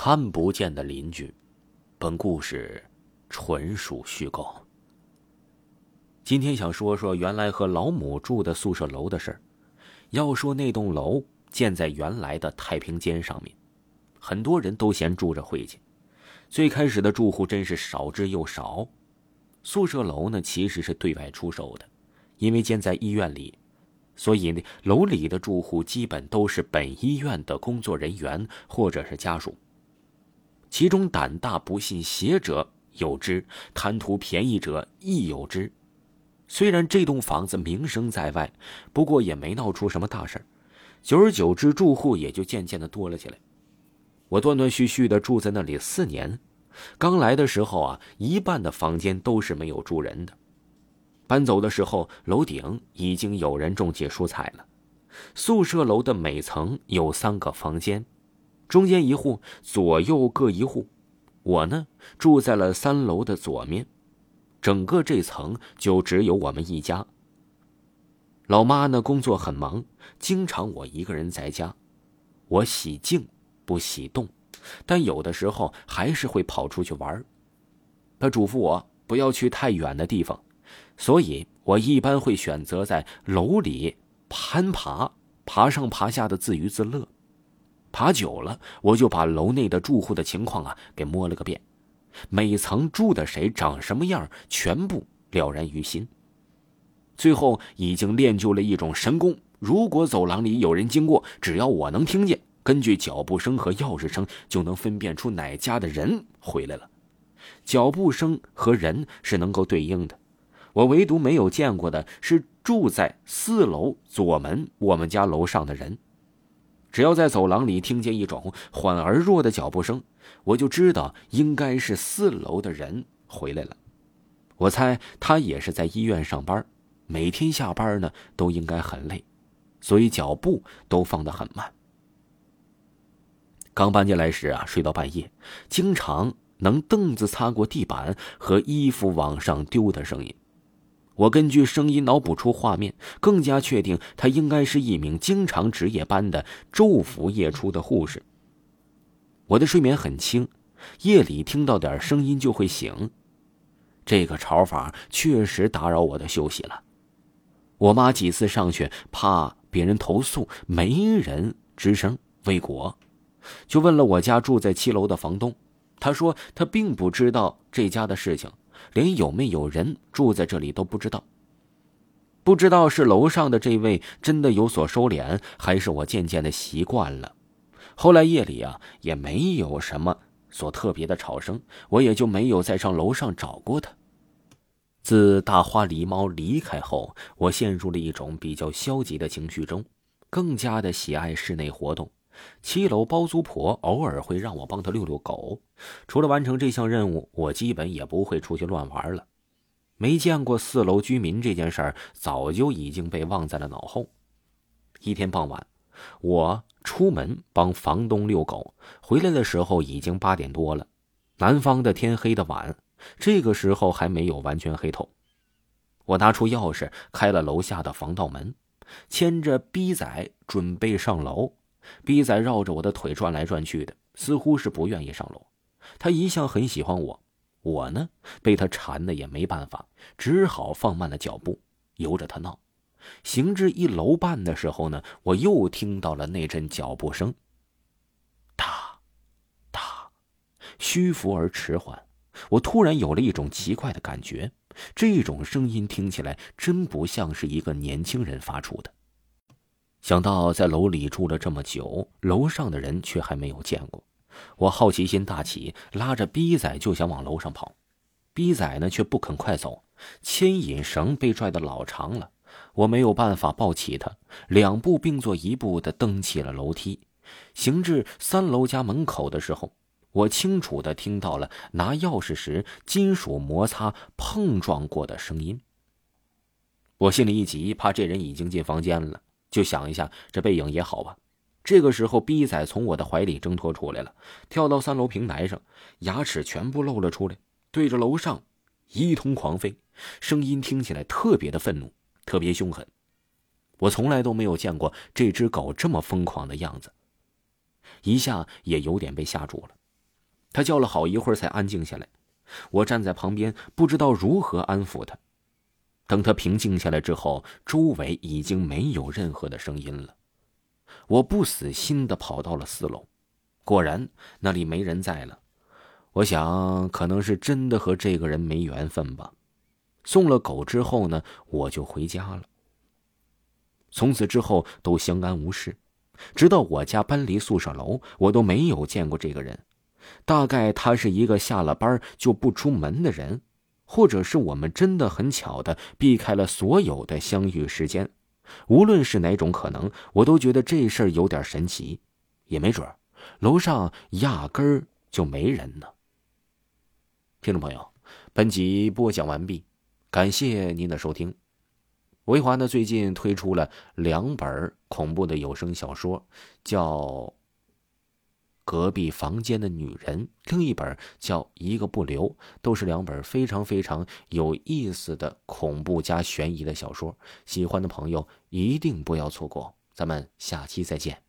看不见的邻居，本故事纯属虚构。今天想说说原来和老母住的宿舍楼的事儿。要说那栋楼建在原来的太平间上面，很多人都嫌住着晦气。最开始的住户真是少之又少。宿舍楼呢，其实是对外出售的，因为建在医院里，所以，楼里的住户基本都是本医院的工作人员或者是家属。其中胆大不信邪者有之，贪图便宜者亦有之。虽然这栋房子名声在外，不过也没闹出什么大事久而久之，住户也就渐渐的多了起来。我断断续续的住在那里四年，刚来的时候啊，一半的房间都是没有住人的。搬走的时候，楼顶已经有人种起蔬菜了。宿舍楼的每层有三个房间。中间一户，左右各一户。我呢，住在了三楼的左面，整个这层就只有我们一家。老妈呢，工作很忙，经常我一个人在家。我喜静，不喜动，但有的时候还是会跑出去玩。她嘱咐我不要去太远的地方，所以我一般会选择在楼里攀爬，爬上爬下的自娱自乐。爬久了，我就把楼内的住户的情况啊给摸了个遍，每层住的谁长什么样，全部了然于心。最后已经练就了一种神功：如果走廊里有人经过，只要我能听见，根据脚步声和钥匙声，就能分辨出哪家的人回来了。脚步声和人是能够对应的，我唯独没有见过的是住在四楼左门我们家楼上的人。只要在走廊里听见一种缓而弱的脚步声，我就知道应该是四楼的人回来了。我猜他也是在医院上班，每天下班呢都应该很累，所以脚步都放得很慢。刚搬进来时啊，睡到半夜，经常能凳子擦过地板和衣服往上丢的声音。我根据声音脑补出画面，更加确定他应该是一名经常值夜班的昼伏夜出的护士。我的睡眠很轻，夜里听到点声音就会醒。这个吵法确实打扰我的休息了。我妈几次上去，怕别人投诉，没人吱声未果，就问了我家住在七楼的房东，他说他并不知道这家的事情。连有没有人住在这里都不知道。不知道是楼上的这位真的有所收敛，还是我渐渐的习惯了。后来夜里啊，也没有什么所特别的吵声，我也就没有再上楼上找过他。自大花狸猫离开后，我陷入了一种比较消极的情绪中，更加的喜爱室内活动。七楼包租婆偶尔会让我帮她遛遛狗，除了完成这项任务，我基本也不会出去乱玩了。没见过四楼居民这件事儿，早就已经被忘在了脑后。一天傍晚，我出门帮房东遛狗，回来的时候已经八点多了。南方的天黑的晚，这个时候还没有完全黑透。我拿出钥匙开了楼下的防盗门，牵着逼仔准备上楼。逼仔绕着我的腿转来转去的，似乎是不愿意上楼。他一向很喜欢我，我呢被他缠的也没办法，只好放慢了脚步，由着他闹。行至一楼半的时候呢，我又听到了那阵脚步声，哒，哒，虚浮而迟缓。我突然有了一种奇怪的感觉，这种声音听起来真不像是一个年轻人发出的。想到在楼里住了这么久，楼上的人却还没有见过，我好奇心大起，拉着逼仔就想往楼上跑。逼仔呢却不肯快走，牵引绳被拽得老长了，我没有办法抱起他，两步并作一步的登起了楼梯。行至三楼家门口的时候，我清楚的听到了拿钥匙时金属摩擦碰撞过的声音。我心里一急，怕这人已经进房间了。就想一下，这背影也好吧。这个时候，逼仔从我的怀里挣脱出来了，跳到三楼平台上，牙齿全部露了出来，对着楼上一通狂吠，声音听起来特别的愤怒，特别凶狠。我从来都没有见过这只狗这么疯狂的样子，一下也有点被吓住了。他叫了好一会儿才安静下来。我站在旁边，不知道如何安抚他。等他平静下来之后，周围已经没有任何的声音了。我不死心的跑到了四楼，果然那里没人在了。我想，可能是真的和这个人没缘分吧。送了狗之后呢，我就回家了。从此之后都相安无事，直到我家搬离宿舍楼，我都没有见过这个人。大概他是一个下了班就不出门的人，或者是我们真的很巧的避开了所有的相遇时间。无论是哪种可能，我都觉得这事儿有点神奇，也没准楼上压根儿就没人呢。听众朋友，本集播讲完毕，感谢您的收听。维华呢最近推出了两本恐怖的有声小说，叫。隔壁房间的女人，另一本叫《一个不留》，都是两本非常非常有意思的恐怖加悬疑的小说。喜欢的朋友一定不要错过，咱们下期再见。